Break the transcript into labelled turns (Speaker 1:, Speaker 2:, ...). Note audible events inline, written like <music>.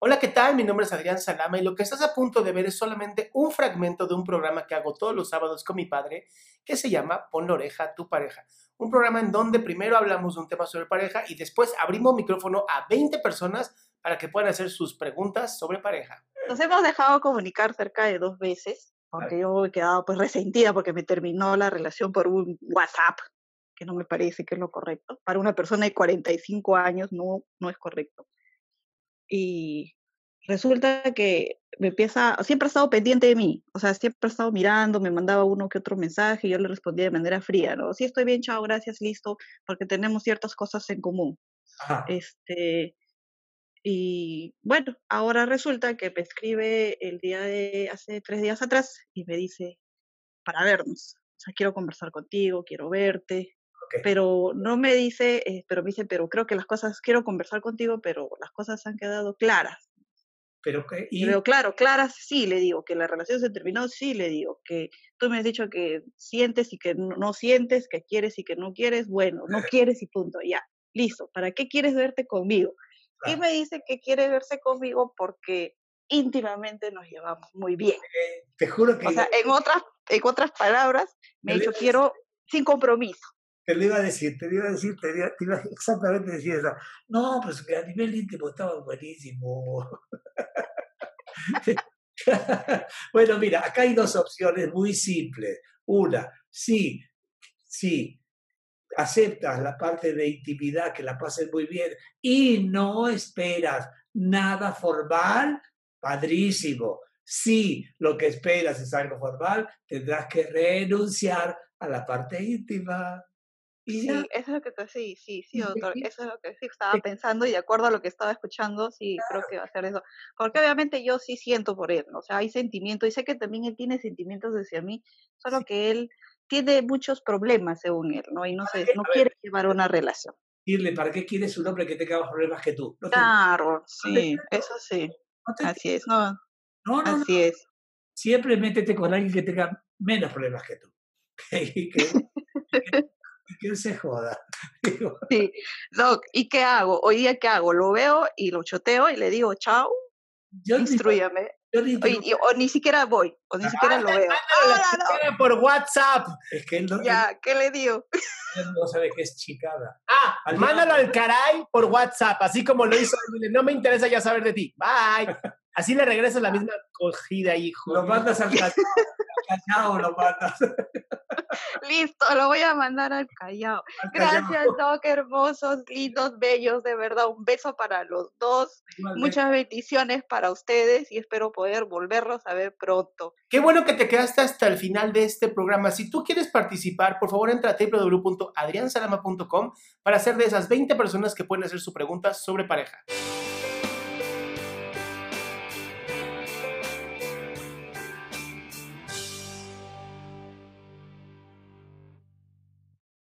Speaker 1: Hola, ¿qué tal? Mi nombre es Adrián Salama y lo que estás a punto de ver es solamente un fragmento de un programa que hago todos los sábados con mi padre que se llama Pon la oreja a tu pareja. Un programa en donde primero hablamos de un tema sobre pareja y después abrimos micrófono a 20 personas para que puedan hacer sus preguntas sobre pareja.
Speaker 2: Nos hemos dejado comunicar cerca de dos veces, porque yo he quedado pues resentida porque me terminó la relación por un WhatsApp, que no me parece que es lo correcto. Para una persona de 45 años no, no es correcto y resulta que me empieza, siempre ha estado pendiente de mí, o sea, siempre ha estado mirando, me mandaba uno que otro mensaje y yo le respondía de manera fría, ¿no? Sí, estoy bien, chao, gracias, listo, porque tenemos ciertas cosas en común. Este, y bueno, ahora resulta que me escribe el día de hace tres días atrás y me dice, para vernos, o sea, quiero conversar contigo, quiero verte, pero no me dice, eh, pero me dice, pero creo que las cosas, quiero conversar contigo, pero las cosas han quedado claras.
Speaker 1: Pero, y...
Speaker 2: pero claro, claras sí le digo, que la relación se terminó, sí le digo, que tú me has dicho que sientes y que no, sientes, que quieres y que no quieres, bueno, no quieres y punto, ya, listo, ¿para qué quieres verte conmigo? Y me dice que quiere verse conmigo porque íntimamente nos llevamos muy bien.
Speaker 1: te juro que...
Speaker 2: O sea, en otras, en otras palabras, me ha dicho, quiero sin compromiso
Speaker 3: te lo iba a decir, te lo iba a decir, te iba, exactamente a decir eso. No, pues a nivel íntimo estaba buenísimo. <laughs> bueno, mira, acá hay dos opciones muy simples. Una, sí, sí, aceptas la parte de intimidad, que la pases muy bien y no esperas nada formal, padrísimo. Si lo que esperas es algo formal, tendrás que renunciar a la parte íntima.
Speaker 2: Sí, eso es lo que te, sí, sí, sí, doctor, eso es lo que sí estaba pensando y de acuerdo a lo que estaba escuchando, sí, creo que va a ser eso. Porque obviamente yo sí siento por él, ¿no? o sea, hay sentimiento y sé que también él tiene sentimientos hacia mí, solo que él tiene muchos problemas según él, ¿no? Y no sé, no quiere llevar una relación.
Speaker 3: Dile, ¿para qué quieres un hombre que tenga más problemas que tú?
Speaker 2: claro, sí, eso sí. Así es, no. No, no, Así es.
Speaker 3: Siempre métete con alguien que tenga menos problemas que tú. <laughs> que <laughs> se joda. <laughs>
Speaker 2: Sí, Doc, ¿y qué hago? Hoy día, ¿qué hago? Lo veo y lo choteo y le digo, chao, instruyame. o ni siquiera voy, o ni ah, siquiera lo veo. <laughs>
Speaker 1: Ah, <laughs> por WhatsApp.
Speaker 3: Es que él no,
Speaker 2: ya, ¿qué le digo?
Speaker 3: Él no sabe qué es chicada.
Speaker 1: Ah, mándalo al caray por WhatsApp, así como lo hizo. No me interesa ya saber de ti. Bye. Así le regresas la misma cogida, hijo.
Speaker 3: Lo mandas al Callao, lo mandas.
Speaker 2: Listo, lo voy a mandar al Callao. Gracias, Doc, hermosos, lindos, bellos, de verdad. Un beso para los dos. Muchas bendiciones para ustedes y espero poder volverlos a ver pronto.
Speaker 1: Qué bueno que te quedaste hasta el final de este programa. Si tú quieres participar, por favor entra a www.adriansalama.com para ser de esas 20 personas que pueden hacer su pregunta sobre pareja.